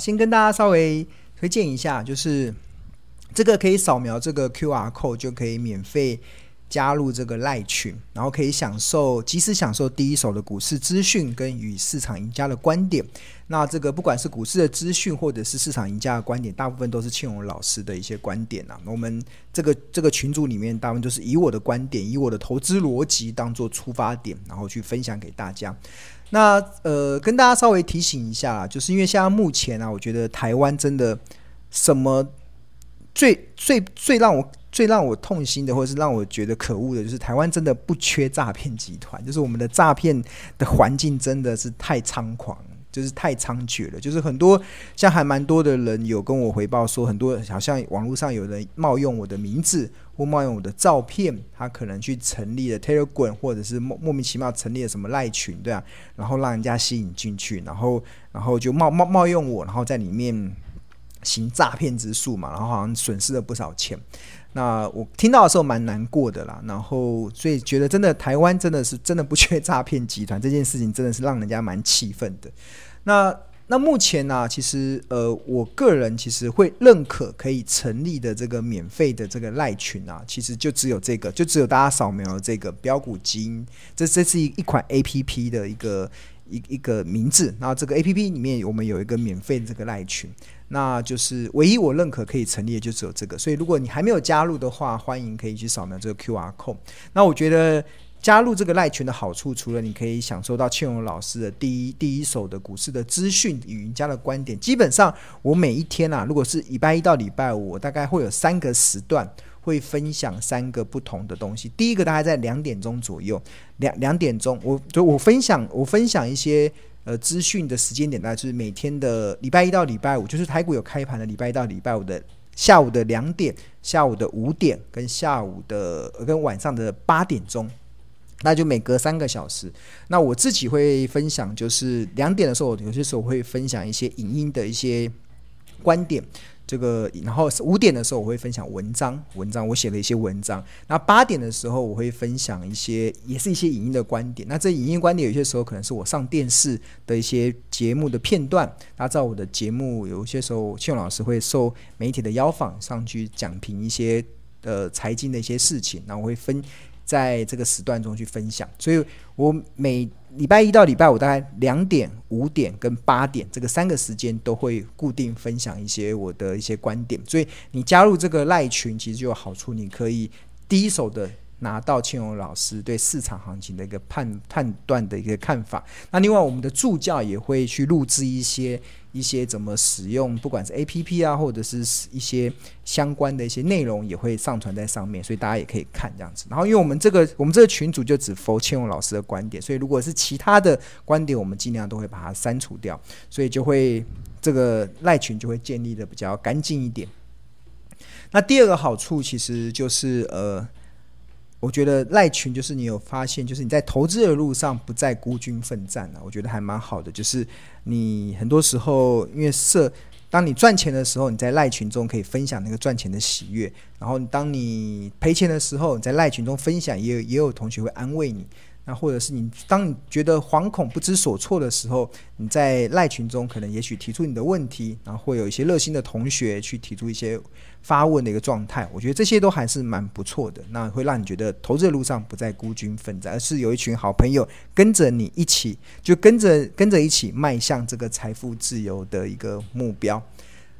先跟大家稍微推荐一下，就是这个可以扫描这个 QR code 就可以免费。加入这个赖群，然后可以享受及时享受第一手的股市资讯跟与市场赢家的观点。那这个不管是股市的资讯，或者是市场赢家的观点，大部分都是庆荣老师的一些观点啊。我们这个这个群组里面，大部分都是以我的观点，以我的投资逻辑当做出发点，然后去分享给大家。那呃，跟大家稍微提醒一下，就是因为现在目前啊，我觉得台湾真的什么最最最让我。最让我痛心的，或者是让我觉得可恶的，就是台湾真的不缺诈骗集团，就是我们的诈骗的环境真的是太猖狂，就是太猖獗了。就是很多像还蛮多的人有跟我回报说，很多好像网络上有人冒用我的名字或冒用我的照片，他可能去成立了 Telegram，或者是莫莫名其妙成立了什么赖群，对啊，然后让人家吸引进去，然后然后就冒冒冒用我，然后在里面行诈骗之术嘛，然后好像损失了不少钱。那我听到的时候蛮难过的啦，然后所以觉得真的台湾真的是真的不缺诈骗集团，这件事情真的是让人家蛮气愤的。那那目前呢、其实呃，我个人其实会认可可以成立的这个免费的这个赖群啊，其实就只有这个，就只有大家扫描这个标股基因，这这是一一款 APP 的一个一一个名字，然后这个 APP 里面我们有一个免费的这个赖群。那就是唯一我认可可以成立的就只有这个，所以如果你还没有加入的话，欢迎可以去扫描这个 QR code。那我觉得加入这个赖群的好处，除了你可以享受到庆荣老师的第一第一手的股市的资讯与赢家的观点，基本上我每一天啊，如果是礼拜一到礼拜五，我大概会有三个时段会分享三个不同的东西。第一个大概在两点钟左右，两两点钟，我就我分享我分享一些。呃，资讯的时间点呢，就是每天的礼拜一到礼拜五，就是台股有开盘的礼拜一到礼拜五的下午的两点、下午的五点跟下午的跟晚上的八点钟，那就每隔三个小时。那我自己会分享，就是两点的时候，有些时候会分享一些影音的一些观点。这个，然后五点的时候我会分享文章，文章我写了一些文章。那八点的时候我会分享一些，也是一些影音的观点。那这影音观点有些时候可能是我上电视的一些节目的片段。大家知道我的节目有些时候庆老师会受媒体的邀访上去讲评一些呃财经的一些事情，然后我会分在这个时段中去分享。所以我每礼拜一到礼拜五大概两点、五点跟八点这个三个时间都会固定分享一些我的一些观点，所以你加入这个赖群其实就有好处，你可以第一手的拿到庆荣老师对市场行情的一个判判断的一个看法。那另外我们的助教也会去录制一些。一些怎么使用，不管是 APP 啊，或者是一些相关的一些内容，也会上传在上面，所以大家也可以看这样子。然后，因为我们这个我们这个群组就只 for 庆荣老师的观点，所以如果是其他的观点，我们尽量都会把它删除掉，所以就会这个赖群就会建立的比较干净一点。那第二个好处其实就是呃。我觉得赖群就是你有发现，就是你在投资的路上不再孤军奋战了。我觉得还蛮好的，就是你很多时候因为社，当你赚钱的时候，你在赖群中可以分享那个赚钱的喜悦；然后当你赔钱的时候，你在赖群中分享，也有也有同学会安慰你。那或者是你，当你觉得惶恐不知所措的时候，你在赖群中可能也许提出你的问题，然后会有一些热心的同学去提出一些发问的一个状态。我觉得这些都还是蛮不错的，那会让你觉得投资的路上不再孤军奋战，而是有一群好朋友跟着你一起，就跟着跟着一起迈向这个财富自由的一个目标。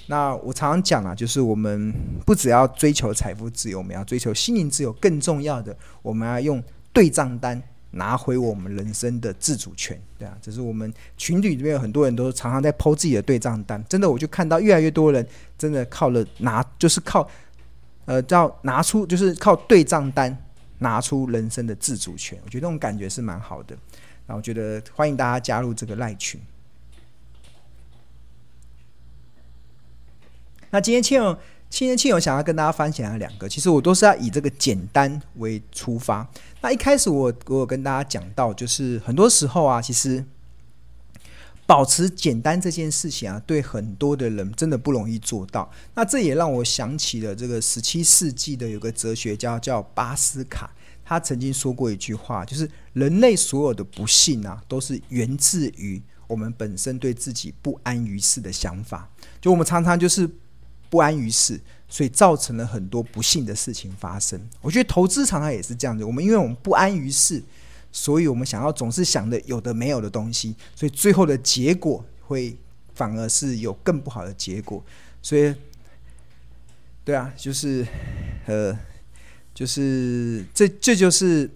那我常常讲啊，就是我们不只要追求财富自由，我们要追求心灵自由，更重要的，我们要用对账单。拿回我们人生的自主权，对啊，这是我们群里里面有很多人都常常在 po 自己的对账单，真的，我就看到越来越多人真的靠了拿，就是靠，呃，叫拿出，就是靠对账单拿出人生的自主权，我觉得这种感觉是蛮好的，然后我觉得欢迎大家加入这个赖群。那今天庆。今天庆友想要跟大家分享的两个，其实我都是要以这个简单为出发。那一开始我我有跟大家讲到，就是很多时候啊，其实保持简单这件事情啊，对很多的人真的不容易做到。那这也让我想起了这个十七世纪的有个哲学家叫巴斯卡，他曾经说过一句话，就是人类所有的不幸啊，都是源自于我们本身对自己不安于事的想法。就我们常常就是不安于世，所以造成了很多不幸的事情发生。我觉得投资常常也是这样子，我们因为我们不安于世，所以我们想要总是想的有的没有的东西，所以最后的结果会反而是有更不好的结果。所以，对啊，就是呃，就是这这就是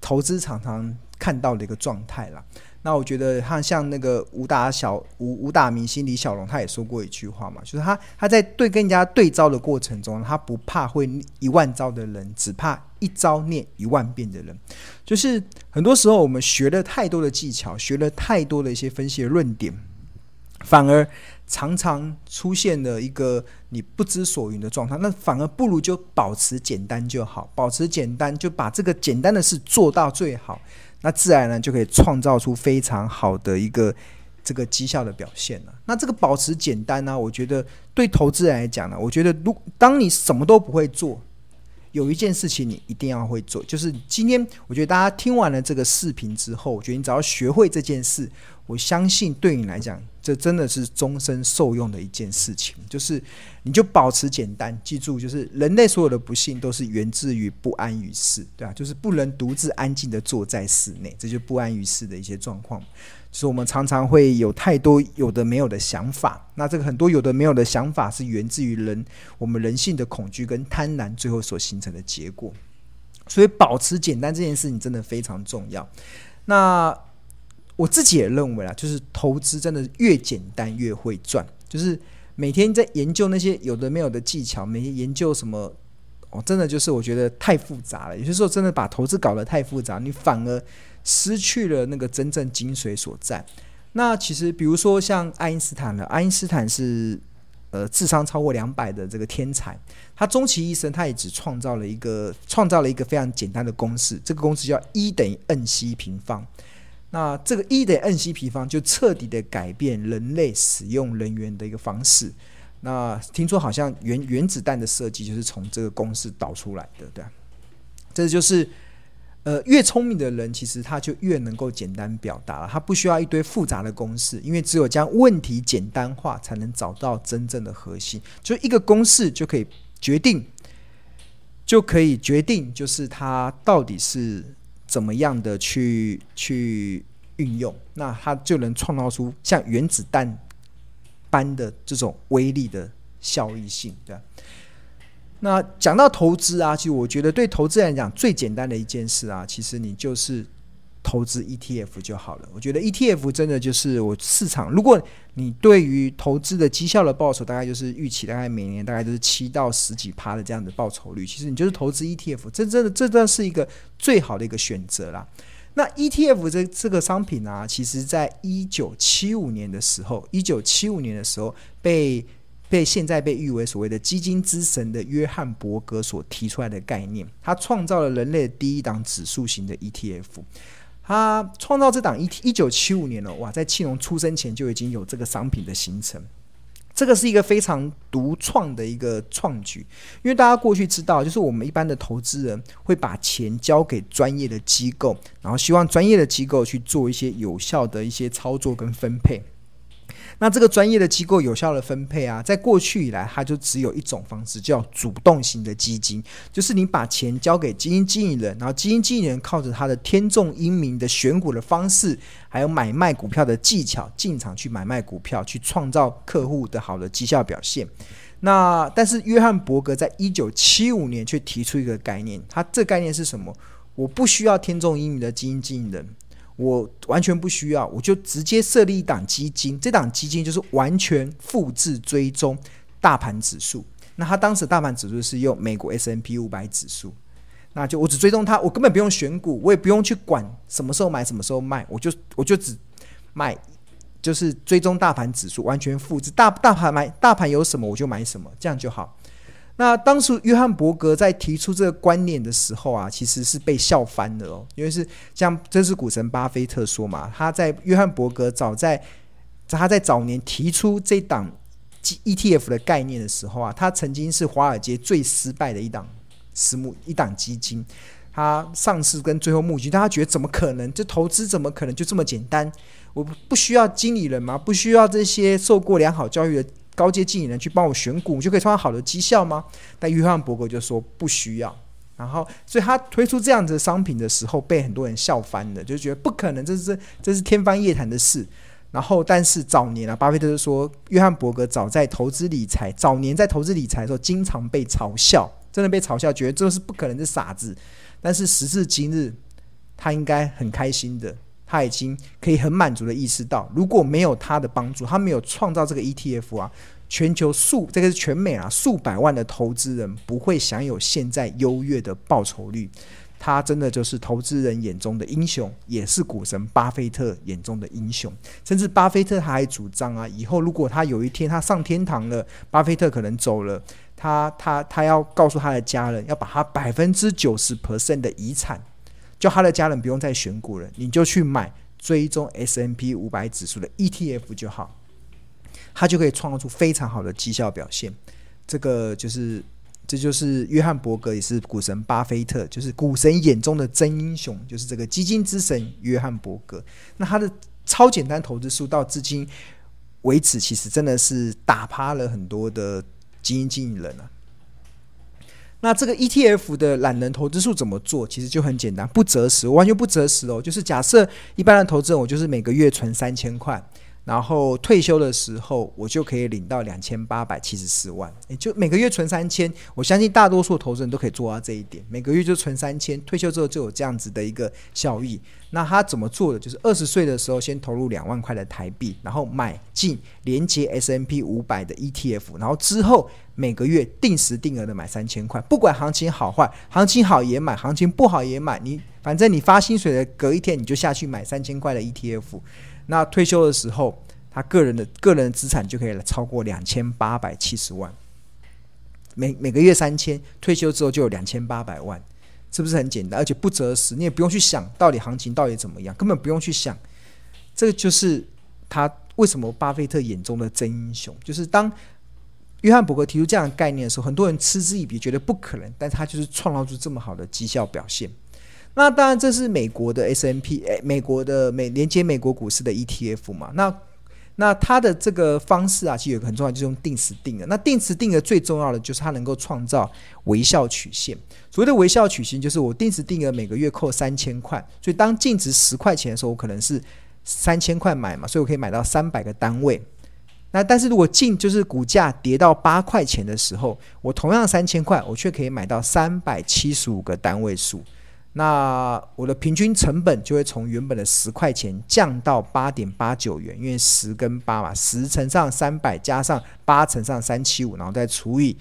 投资常常看到的一个状态啦。那我觉得他像那个武打小武武打明星李小龙，他也说过一句话嘛，就是他他在对跟人家对招的过程中，他不怕会一万招的人，只怕一招念一万遍的人。就是很多时候我们学了太多的技巧，学了太多的一些分析的论点，反而常常出现了一个你不知所云的状态。那反而不如就保持简单就好，保持简单就把这个简单的事做到最好。那自然呢，就可以创造出非常好的一个这个绩效的表现了。那这个保持简单呢，我觉得对投资人来讲呢，我觉得如当你什么都不会做，有一件事情你一定要会做，就是今天我觉得大家听完了这个视频之后，我觉得你只要学会这件事，我相信对你来讲，这真的是终身受用的一件事情。就是你就保持简单，记住，就是人类所有的不幸都是源自于不安于世，对吧？就是不能独自安静地坐在室内，这就不安于世的一些状况。就是我们常常会有太多有的没有的想法，那这个很多有的没有的想法是源自于人我们人性的恐惧跟贪婪最后所形成的结果。所以保持简单这件事情真的非常重要。那我自己也认为啊，就是投资真的越简单越会赚。就是每天在研究那些有的没有的技巧，每天研究什么，哦，真的就是我觉得太复杂了。有些时候真的把投资搞得太复杂，你反而失去了那个真正精髓所在。那其实比如说像爱因斯坦了，爱因斯坦是呃智商超过两百的这个天才，他终其一生他也只创造了一个创造了一个非常简单的公式，这个公式叫 E 等于 n c 平方。那这个一等 n c 平方就彻底的改变人类使用能源的一个方式。那听说好像原原子弹的设计就是从这个公式导出来的，对？这就是呃，越聪明的人其实他就越能够简单表达了，他不需要一堆复杂的公式，因为只有将问题简单化，才能找到真正的核心。就一个公式就可以决定，就可以决定，就是它到底是。怎么样的去去运用，那它就能创造出像原子弹般的这种威力的效益性，对？那讲到投资啊，其实我觉得对投资人来讲最简单的一件事啊，其实你就是。投资 ETF 就好了。我觉得 ETF 真的就是我市场。如果你对于投资的绩效的报酬，大概就是预期，大概每年大概都是七到十几趴的这样的报酬率。其实你就是投资 ETF，这真的这真的是一个最好的一个选择啦。那 ETF 这这个商品啊，其实在一九七五年的时候，一九七五年的时候被被现在被誉为所谓的基金之神的约翰伯格所提出来的概念，他创造了人类第一档指数型的 ETF。他创造这档一一九七五年了，哇，在庆隆出生前就已经有这个商品的形成，这个是一个非常独创的一个创举，因为大家过去知道，就是我们一般的投资人会把钱交给专业的机构，然后希望专业的机构去做一些有效的一些操作跟分配。那这个专业的机构有效的分配啊，在过去以来，它就只有一种方式，叫主动型的基金，就是你把钱交给基金经理人，然后基金经理人靠着他的天纵英明的选股的方式，还有买卖股票的技巧，进场去买卖股票，去创造客户的好的绩效表现。那但是约翰伯格在一九七五年却提出一个概念，他这概念是什么？我不需要天纵英明的基金经理人。我完全不需要，我就直接设立一档基金，这档基金就是完全复制追踪大盘指数。那他当时大盘指数是用美国 S M P 五百指数，那就我只追踪它，我根本不用选股，我也不用去管什么时候买什么时候卖，我就我就只买，就是追踪大盘指数，完全复制大大盘买大盘有什么我就买什么，这样就好。那当时约翰伯格在提出这个观念的时候啊，其实是被笑翻的哦，因为是像这是股神巴菲特说嘛，他在约翰伯格早在他在早年提出这档 ETF 的概念的时候啊，他曾经是华尔街最失败的一档私募一档基金，他上市跟最后募集，大家觉得怎么可能？这投资怎么可能就这么简单？我不需要经理人吗？不需要这些受过良好教育的高阶经理人去帮我选股，就可以创造好的绩效吗？但约翰伯格就说不需要。然后，所以他推出这样子的商品的时候，被很多人笑翻了，就觉得不可能，这是这是天方夜谭的事。然后，但是早年啊，巴菲特就说，约翰伯格早在投资理财，早年在投资理财的时候，经常被嘲笑，真的被嘲笑，觉得这是不可能的傻子。但是时至今日，他应该很开心的。他已经可以很满足的意识到，如果没有他的帮助，他没有创造这个 ETF 啊，全球数这个是全美啊数百万的投资人不会享有现在优越的报酬率。他真的就是投资人眼中的英雄，也是股神巴菲特眼中的英雄。甚至巴菲特他还主张啊，以后如果他有一天他上天堂了，巴菲特可能走了，他他他要告诉他的家人，要把他百分之九十 percent 的遗产。就他的家人不用再选股了，你就去买追踪 S M P 五百指数的 ETF 就好，他就可以创造出非常好的绩效表现。这个就是，这就是约翰伯格，也是股神巴菲特，就是股神眼中的真英雄，就是这个基金之神约翰伯格。那他的超简单投资术到至今为止，其实真的是打趴了很多的基金经理人了啊。那这个 ETF 的懒人投资术怎么做？其实就很简单，不择时，完全不择时哦。就是假设一般的投资人，我就是每个月存三千块。然后退休的时候，我就可以领到两千八百七十四万。也就每个月存三千，我相信大多数投资人都可以做到这一点。每个月就存三千，退休之后就有这样子的一个效益。那他怎么做的？就是二十岁的时候先投入两万块的台币，然后买进连接 S M P 五百的 ETF，然后之后每个月定时定额的买三千块，不管行情好坏，行情好也买，行情不好也买。你反正你发薪水的隔一天你就下去买三千块的 ETF。那退休的时候，他个人的个人资产就可以超过两千八百七十万，每每个月三千，退休之后就有两千八百万，是不是很简单？而且不择时，你也不用去想到底行情到底怎么样，根本不用去想。这个就是他为什么巴菲特眼中的真英雄，就是当约翰伯格提出这样的概念的时候，很多人嗤之以鼻，觉得不可能，但他就是创造出这么好的绩效表现。那当然，这是美国的 S&P，美国的美连接美国股市的 ETF 嘛。那那它的这个方式啊，其实有个很重要，就是用定时定额。那定时定额最重要的就是它能够创造微笑曲线。所谓的微笑曲线，就是我定时定额每个月扣三千块，所以当净值十块钱的时候，我可能是三千块买嘛，所以我可以买到三百个单位。那但是如果净就是股价跌到八块钱的时候，我同样三千块，我却可以买到三百七十五个单位数。那我的平均成本就会从原本的十块钱降到八点八九元，因为十跟八嘛，十乘上三百加上八乘上三七五，然后再除以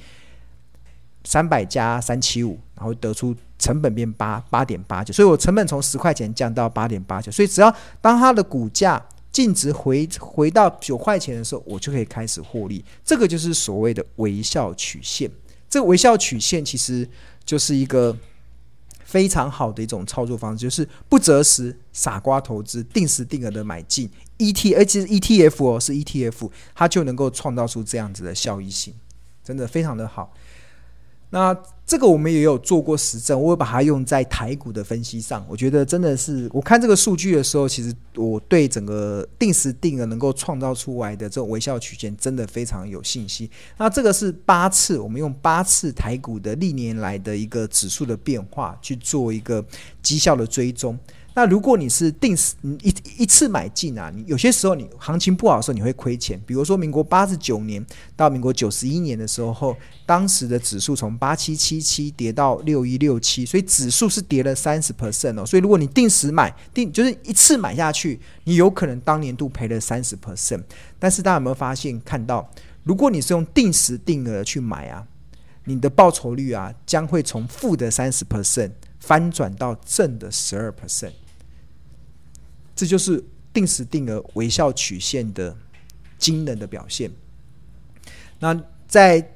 三百加三七五，然后得出成本变八八点八九，所以我成本从十块钱降到八点八九，所以只要当它的股价净值回回到九块钱的时候，我就可以开始获利。这个就是所谓的微笑曲线。这个微笑曲线其实就是一个。非常好的一种操作方式，就是不择时傻瓜投资，定时定额的买进 ET，而且 ETF 哦，是 ETF，它就能够创造出这样子的效益性，真的非常的好。那这个我们也有做过实证，我会把它用在台股的分析上。我觉得真的是，我看这个数据的时候，其实我对整个定时定额能够创造出来的这种微笑曲线，真的非常有信心。那这个是八次，我们用八次台股的历年来的一个指数的变化去做一个绩效的追踪。那如果你是定时你一一次买进啊，你有些时候你行情不好的时候你会亏钱。比如说民国八十九年到民国九十一年的时候，当时的指数从八七七七跌到六一六七，所以指数是跌了三十 percent 哦。所以如果你定时买定就是一次买下去，你有可能当年度赔了三十 percent。但是大家有没有发现看到，如果你是用定时定额去买啊，你的报酬率啊将会从负的三十 percent 翻转到正的十二 percent。这就是定时定额微笑曲线的惊人的表现。那在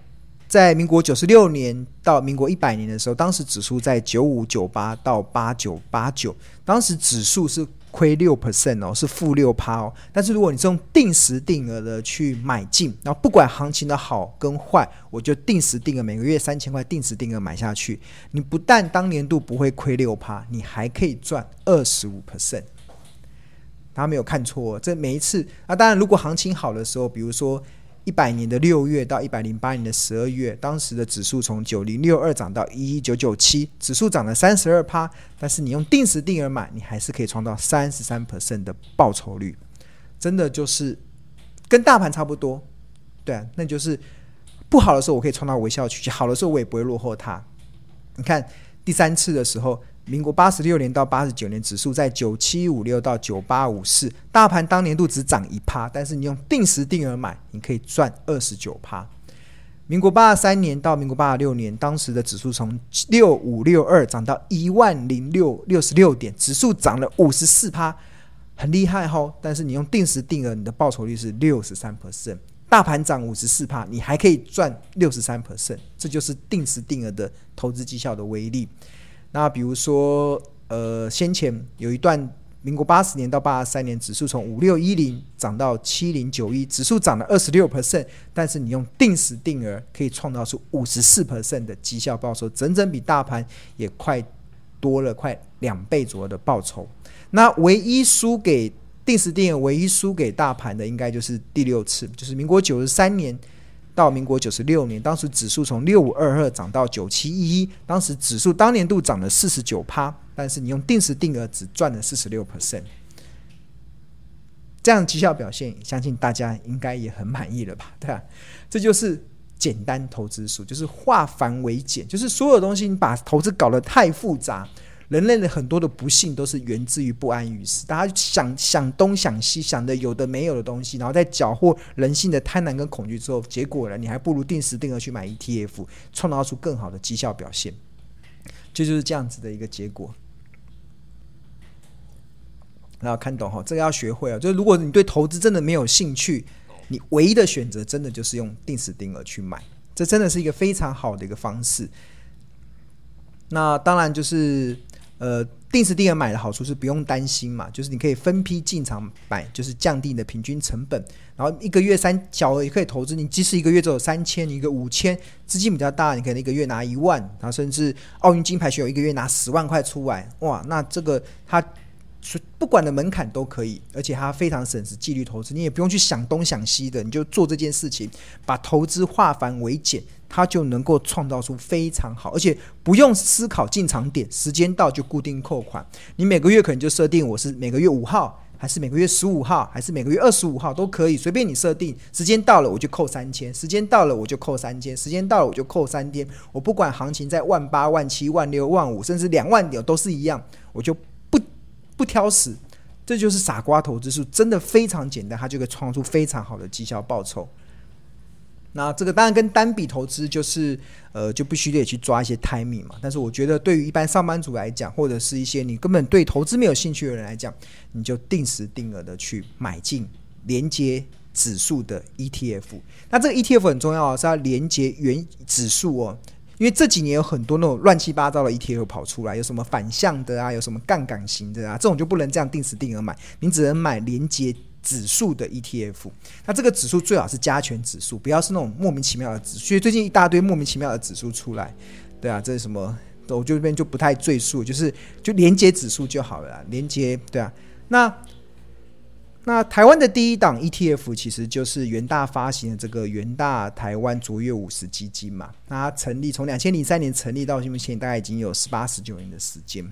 在民国九十六年到民国一百年的时候，当时指数在九五九八到八九八九，当时指数是亏六 percent 哦，是负六趴哦。但是如果你是用定时定额的去买进，然后不管行情的好跟坏，我就定时定额每个月三千块定时定额买下去，你不但当年度不会亏六趴，你还可以赚二十五 percent。他没有看错，这每一次啊，当然如果行情好的时候，比如说。一百年的六月到一百零八年的十二月，当时的指数从九零六二涨到一一九九七，指数涨了三十二趴。但是你用定时定额买，你还是可以创造三十三 percent 的报酬率，真的就是跟大盘差不多。对，那就是不好的时候我可以创造微笑曲线，好的时候我也不会落后它。你看第三次的时候。民国八十六年到八十九年，指数在九七五六到九八五四，大盘当年度只涨一趴，但是你用定时定额买，你可以赚二十九趴。民国八十三年到民国八十六年，当时的指数从六五六二涨到一万零六六十六点，指数涨了五十四趴，很厉害吼。但是你用定时定额，你的报酬率是六十三 percent，大盘涨五十四趴，你还可以赚六十三 percent，这就是定时定额的投资绩效的威力。那比如说，呃，先前有一段民国八十年到八十三年，指数从五六一零涨到七零九一，指数涨了二十六 percent，但是你用定时定额可以创造出五十四 percent 的绩效报酬，整整比大盘也快多了快两倍左右的报酬。那唯一输给定时定额，唯一输给大盘的，应该就是第六次，就是民国九十三年。到民国九十六年，当时指数从六五二二涨到九七一一，当时指数当年度涨了四十九趴，但是你用定时定额只赚了四十六 percent，这样绩效表现，相信大家应该也很满意了吧？对吧？这就是简单投资术，就是化繁为简，就是所有东西你把投资搞得太复杂。人类的很多的不幸都是源自于不安于世，大家想想东想西，想的有的没有的东西，然后在搅和人性的贪婪跟恐惧之后，结果呢，你还不如定时定额去买 ETF，创造出更好的绩效表现，这就，是这样子的一个结果。然后看懂哈，这个要学会啊，就是如果你对投资真的没有兴趣，你唯一的选择真的就是用定时定额去买，这真的是一个非常好的一个方式。那当然就是。呃，定时定额买的好处是不用担心嘛，就是你可以分批进场买，就是降低你的平均成本。然后一个月三小额也可以投资，你即使一个月只有三千，一个五千，资金比较大，你可能一个月拿一万，然后甚至奥运金牌选手一个月拿十万块出来，哇，那这个它不管的门槛都可以，而且它非常省时，纪律投资，你也不用去想东想西的，你就做这件事情，把投资化繁为简。它就能够创造出非常好，而且不用思考进场点，时间到就固定扣款。你每个月可能就设定我是每个月五号，还是每个月十五号，还是每个月二十五号都可以，随便你设定。时间到了我就扣三千，时间到了我就扣三千，时间到了我就扣三天。我不管行情在万八、万七、万六、万五，甚至两万点都是一样，我就不不挑食。这就是傻瓜投资术，真的非常简单，它就可以创出非常好的绩效报酬。那这个当然跟单笔投资就是，呃，就必须得去抓一些 timing 嘛。但是我觉得对于一般上班族来讲，或者是一些你根本对投资没有兴趣的人来讲，你就定时定额的去买进连接指数的 ETF。那这个 ETF 很重要啊，是要连接原指数哦，因为这几年有很多那种乱七八糟的 ETF 跑出来，有什么反向的啊，有什么杠杆型的啊，这种就不能这样定时定额买，你只能买连接。指数的 ETF，那这个指数最好是加权指数，不要是那种莫名其妙的指数。所以最近一大堆莫名其妙的指数出来，对啊，这是什么？我这边就不太赘述，就是就连接指数就好了，连接对啊。那那台湾的第一档 ETF 其实就是元大发行的这个元大台湾卓越五十基金嘛。那它成立从两千零三年成立到目前大概已经有十八十九年的时间。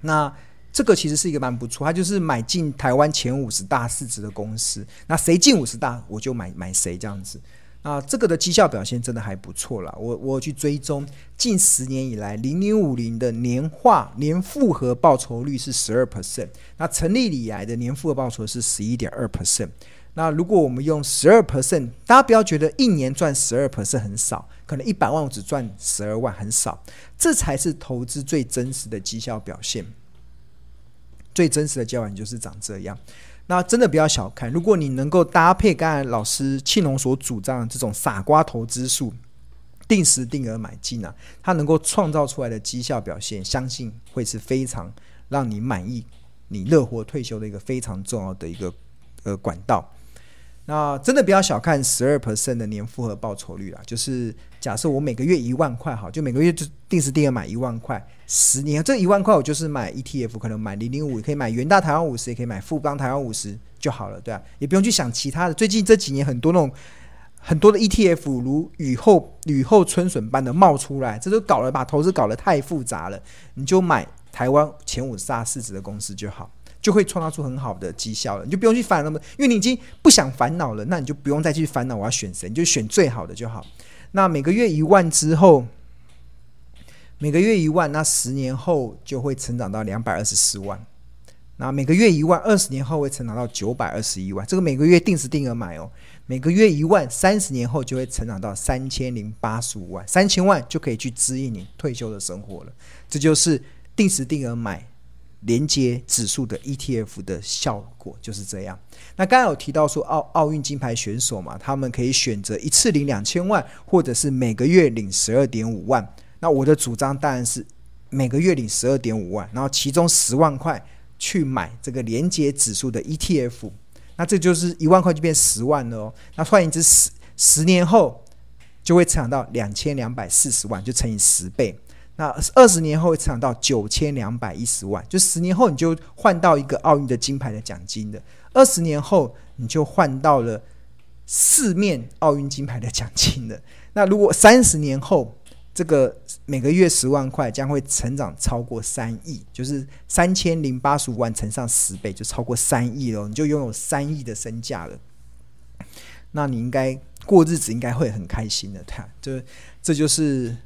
那这个其实是一个蛮不错，它就是买进台湾前五十大市值的公司，那谁进五十大我就买买谁这样子。啊，这个的绩效表现真的还不错了。我我去追踪近十年以来零零五零的年化年复合报酬率是十二 percent，那成立以来的年复合报酬是十一点二 percent。那如果我们用十二 percent，大家不要觉得一年赚十二 percent 很少，可能一百万我只赚十二万很少，这才是投资最真实的绩效表现。最真实的交往就是长这样，那真的不要小看。如果你能够搭配刚才老师庆隆所主张的这种傻瓜投资术，定时定额买进啊，它能够创造出来的绩效表现，相信会是非常让你满意、你乐活退休的一个非常重要的一个呃管道。那真的不要小看十二 percent 的年复合报酬率啦，就是假设我每个月一万块，好，就每个月就定时定额买一万块，十年这一万块我就是买 ETF，可能买零零五，也可以买元大台湾五十，也可以买富邦台湾五十就好了，对啊，也不用去想其他的。最近这几年很多那种很多的 ETF 如雨后雨后春笋般的冒出来，这都搞了把投资搞得太复杂了，你就买台湾前五十大市值的公司就好。就会创造出很好的绩效了，你就不用去烦那么，因为你已经不想烦恼了，那你就不用再去烦恼我要选谁，你就选最好的就好。那每个月一万之后，每个月一万，那十年后就会成长到两百二十四万。那每个月一万，二十年后会成长到九百二十一万。这个每个月定时定额买哦，每个月一万，三十年后就会成长到三千零八十五万，三千万就可以去支应你退休的生活了。这就是定时定额买。连接指数的 ETF 的效果就是这样。那刚刚有提到说奥奥运金牌选手嘛，他们可以选择一次领两千万，或者是每个月领十二点五万。那我的主张当然是每个月领十二点五万，然后其中十万块去买这个连接指数的 ETF。那这就是一万块就变十万了哦。那换言之，十十年后就会成长到两千两百四十万，就乘以十倍。那二十年后会成长到九千两百一十万，就十年后你就换到一个奥运的金牌的奖金的，二十年后你就换到了四面奥运金牌的奖金的。那如果三十年后，这个每个月十万块将会成长超过三亿，就是三千零八十五万乘上十倍，就超过三亿了，你就拥有三亿的身价了。那你应该过日子应该会很开心的，对，这这就是。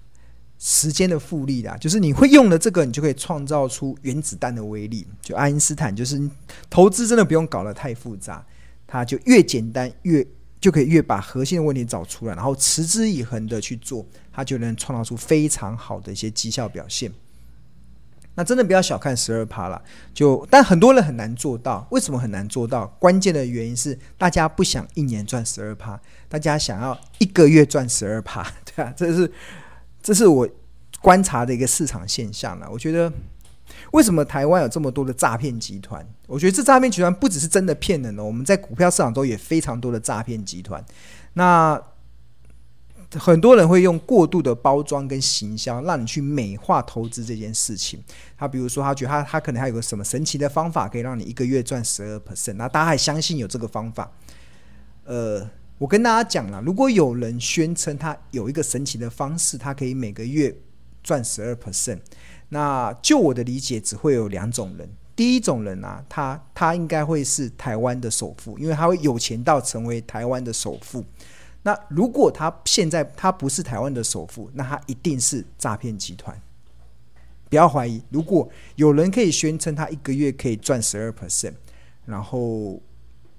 时间的复利啦，就是你会用的这个，你就可以创造出原子弹的威力。就爱因斯坦，就是投资真的不用搞得太复杂，它就越简单越就可以越把核心的问题找出来，然后持之以恒的去做，它就能创造出非常好的一些绩效表现。那真的不要小看十二趴了，就但很多人很难做到。为什么很难做到？关键的原因是大家不想一年赚十二趴，大家想要一个月赚十二趴，对啊，这是。这是我观察的一个市场现象了。我觉得，为什么台湾有这么多的诈骗集团？我觉得这诈骗集团不只是真的骗人哦，我们在股票市场中也非常多的诈骗集团。那很多人会用过度的包装跟行销，让你去美化投资这件事情。他比如说，他觉得他他可能还有个什么神奇的方法，可以让你一个月赚十二 percent，那大家还相信有这个方法？呃。我跟大家讲了，如果有人宣称他有一个神奇的方式，他可以每个月赚十二 percent，那就我的理解，只会有两种人。第一种人啊，他他应该会是台湾的首富，因为他会有钱到成为台湾的首富。那如果他现在他不是台湾的首富，那他一定是诈骗集团。不要怀疑，如果有人可以宣称他一个月可以赚十二 percent，然后。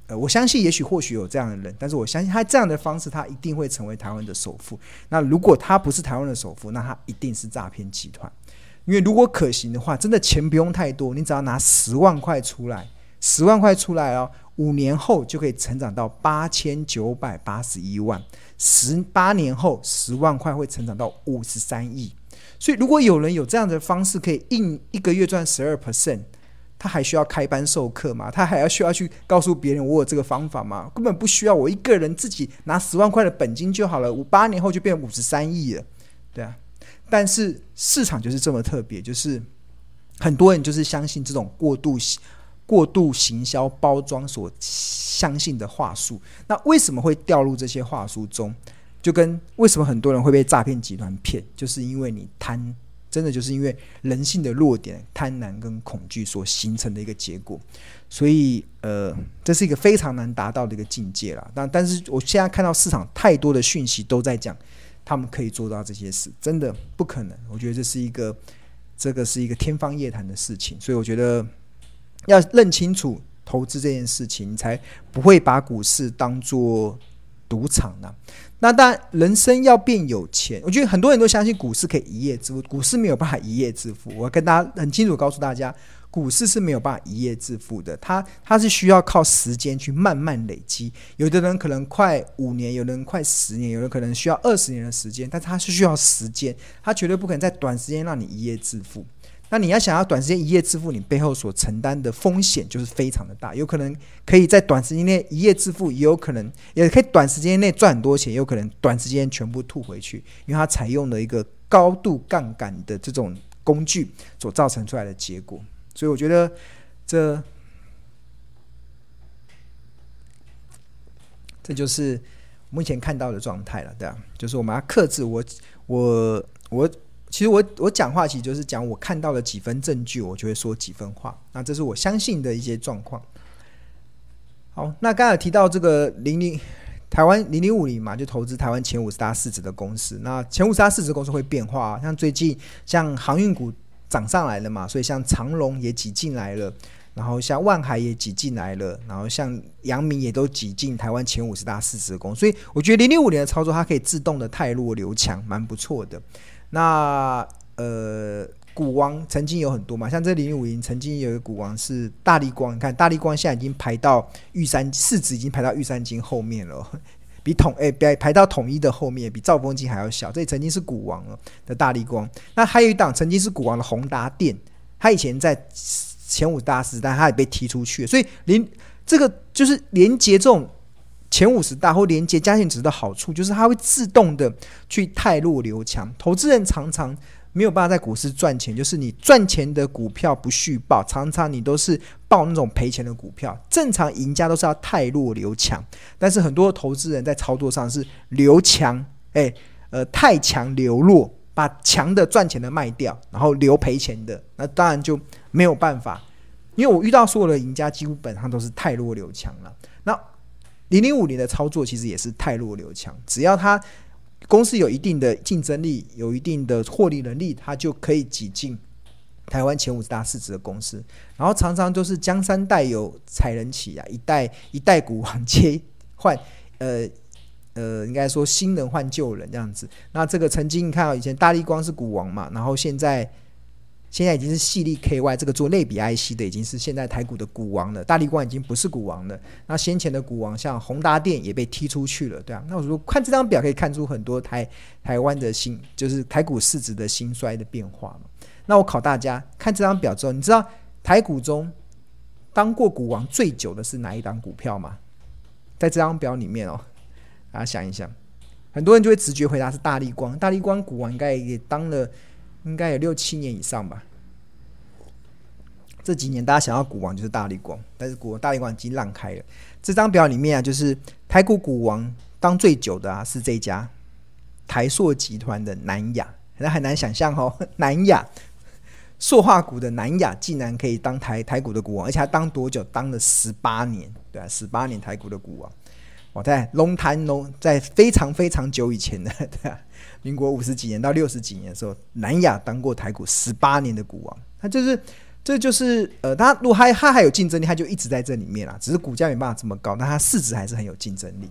呃，我相信也许或许有这样的人，但是我相信他这样的方式，他一定会成为台湾的首富。那如果他不是台湾的首富，那他一定是诈骗集团。因为如果可行的话，真的钱不用太多，你只要拿十万块出来，十万块出来哦，五年后就可以成长到八千九百八十一万，十八年后十万块会成长到五十三亿。所以如果有人有这样的方式，可以印一个月赚十二 percent。他还需要开班授课吗？他还要需要去告诉别人我有这个方法吗？根本不需要，我一个人自己拿十万块的本金就好了，五八年后就变五十三亿了，对啊。但是市场就是这么特别，就是很多人就是相信这种过度过度行销包装所相信的话术。那为什么会掉入这些话术中？就跟为什么很多人会被诈骗集团骗，就是因为你贪。真的就是因为人性的弱点贪婪跟恐惧所形成的一个结果，所以呃，这是一个非常难达到的一个境界了。但但是我现在看到市场太多的讯息都在讲，他们可以做到这些事，真的不可能。我觉得这是一个这个是一个天方夜谭的事情，所以我觉得要认清楚投资这件事情，才不会把股市当做赌场呢。那当然，人生要变有钱，我觉得很多人都相信股市可以一夜致富，股市没有办法一夜致富。我跟大家很清楚告诉大家，股市是没有办法一夜致富的，它它是需要靠时间去慢慢累积。有的人可能快五年，有的人快十年，有人可能需要二十年的时间，但它是需要时间，它绝对不可能在短时间让你一夜致富。那你要想要短时间一夜致富，你背后所承担的风险就是非常的大，有可能可以在短时间内一夜致富，也有可能也可以短时间内赚很多钱，也有可能短时间全部吐回去，因为它采用了一个高度杠杆的这种工具所造成出来的结果。所以我觉得这这就是目前看到的状态了，对啊，就是我们要克制我我我。其实我我讲话其实就是讲我看到了几分证据，我就会说几分话。那这是我相信的一些状况。好，那刚才提到这个零零台湾零零五零嘛，就投资台湾前五十大市值的公司。那前五十大市值公司会变化啊，像最近像航运股涨上来了嘛，所以像长荣也挤进来了，然后像万海也挤进来了，然后像阳明也都挤进台湾前五十大市值公司。所以我觉得零零五零的操作，它可以自动的汰弱留强，蛮不错的。那呃，股王曾经有很多嘛，像这零五零曾经有一个股王是大力光，你看大力光现在已经排到玉山市值已经排到玉山金后面了，比统哎，排排到统一的后面，比兆丰金还要小。这曾经是股王了的大力光。那还有一档曾经是股王的宏达电，他以前在前五大时代，他也被踢出去。所以连这个就是连接这种。前五十大或连接加权值的好处，就是它会自动的去汰弱留强。投资人常常没有办法在股市赚钱，就是你赚钱的股票不续报，常常你都是报那种赔钱的股票。正常赢家都是要汰弱留强，但是很多投资人在操作上是留强，哎，呃，太强留弱，把强的赚钱的卖掉，然后留赔钱的，那当然就没有办法。因为我遇到所有的赢家，基本上都是汰弱留强了。那零零五零的操作其实也是太弱留强，只要他公司有一定的竞争力，有一定的获利能力，他就可以挤进台湾前五大市值的公司。然后常常都是江山代有才人起啊，一代一代股王接换，呃呃，应该说新人换旧人这样子。那这个曾经你看到以前大力光是股王嘛，然后现在。现在已经是矽力 KY 这个做类比 IC 的，已经是现在台股的股王了。大力光已经不是股王了。那先前的股王像宏达电也被踢出去了，对啊。那我说看这张表可以看出很多台台湾的新，就是台股市值的兴衰的变化嘛。那我考大家看这张表之后，你知道台股中当过股王最久的是哪一档股票吗？在这张表里面哦，大家想一想，很多人就会直觉回答是大力光。大力光股王应该也当了。应该有六七年以上吧。这几年大家想要股王就是大立光，但是股王大立光已经让开了。这张表里面啊，就是台股股王当最久的啊，是这家台硕集团的南亚，那很难想象哦，南亚塑化股的南亚竟然可以当台台股的股王，而且还当多久？当了十八年，对啊，十八年台股的股王。我在龙潭龙在非常非常久以前的，对啊。民国五十几年到六十几年的时候，南亚当过台股十八年的股王，他就是，这就是呃，他如果他他还有竞争力，他就一直在这里面啦。只是股价没办法这么高，但他市值还是很有竞争力。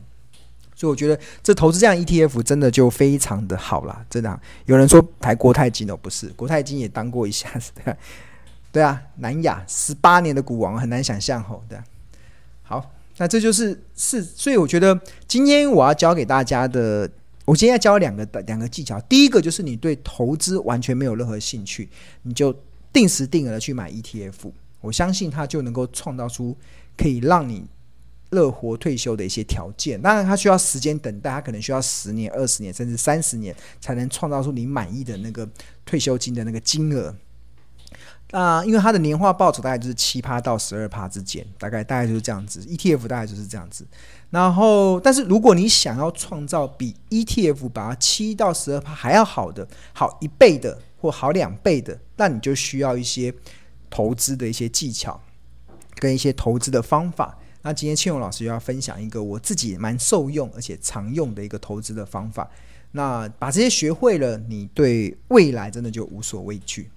所以我觉得这投资这样 ETF 真的就非常的好啦。真的。有人说台国泰金哦，不是国泰金也当过一下子，对啊，对啊，南亚十八年的股王很难想象吼，对啊。好，那这就是是，所以我觉得今天我要教给大家的。我今天要教两个的两个技巧，第一个就是你对投资完全没有任何兴趣，你就定时定额的去买 ETF，我相信它就能够创造出可以让你乐活退休的一些条件。当然，它需要时间等待，它可能需要十年、二十年甚至三十年才能创造出你满意的那个退休金的那个金额。啊，因为它的年化报酬大概就是七趴到十二趴之间，大概大概就是这样子，ETF 大概就是这样子。然后，但是如果你想要创造比 ETF 把它七到十二趴还要好的，好一倍的或好两倍的，那你就需要一些投资的一些技巧跟一些投资的方法。那今天庆荣老师要分享一个我自己蛮受用而且常用的一个投资的方法。那把这些学会了，你对未来真的就无所畏惧。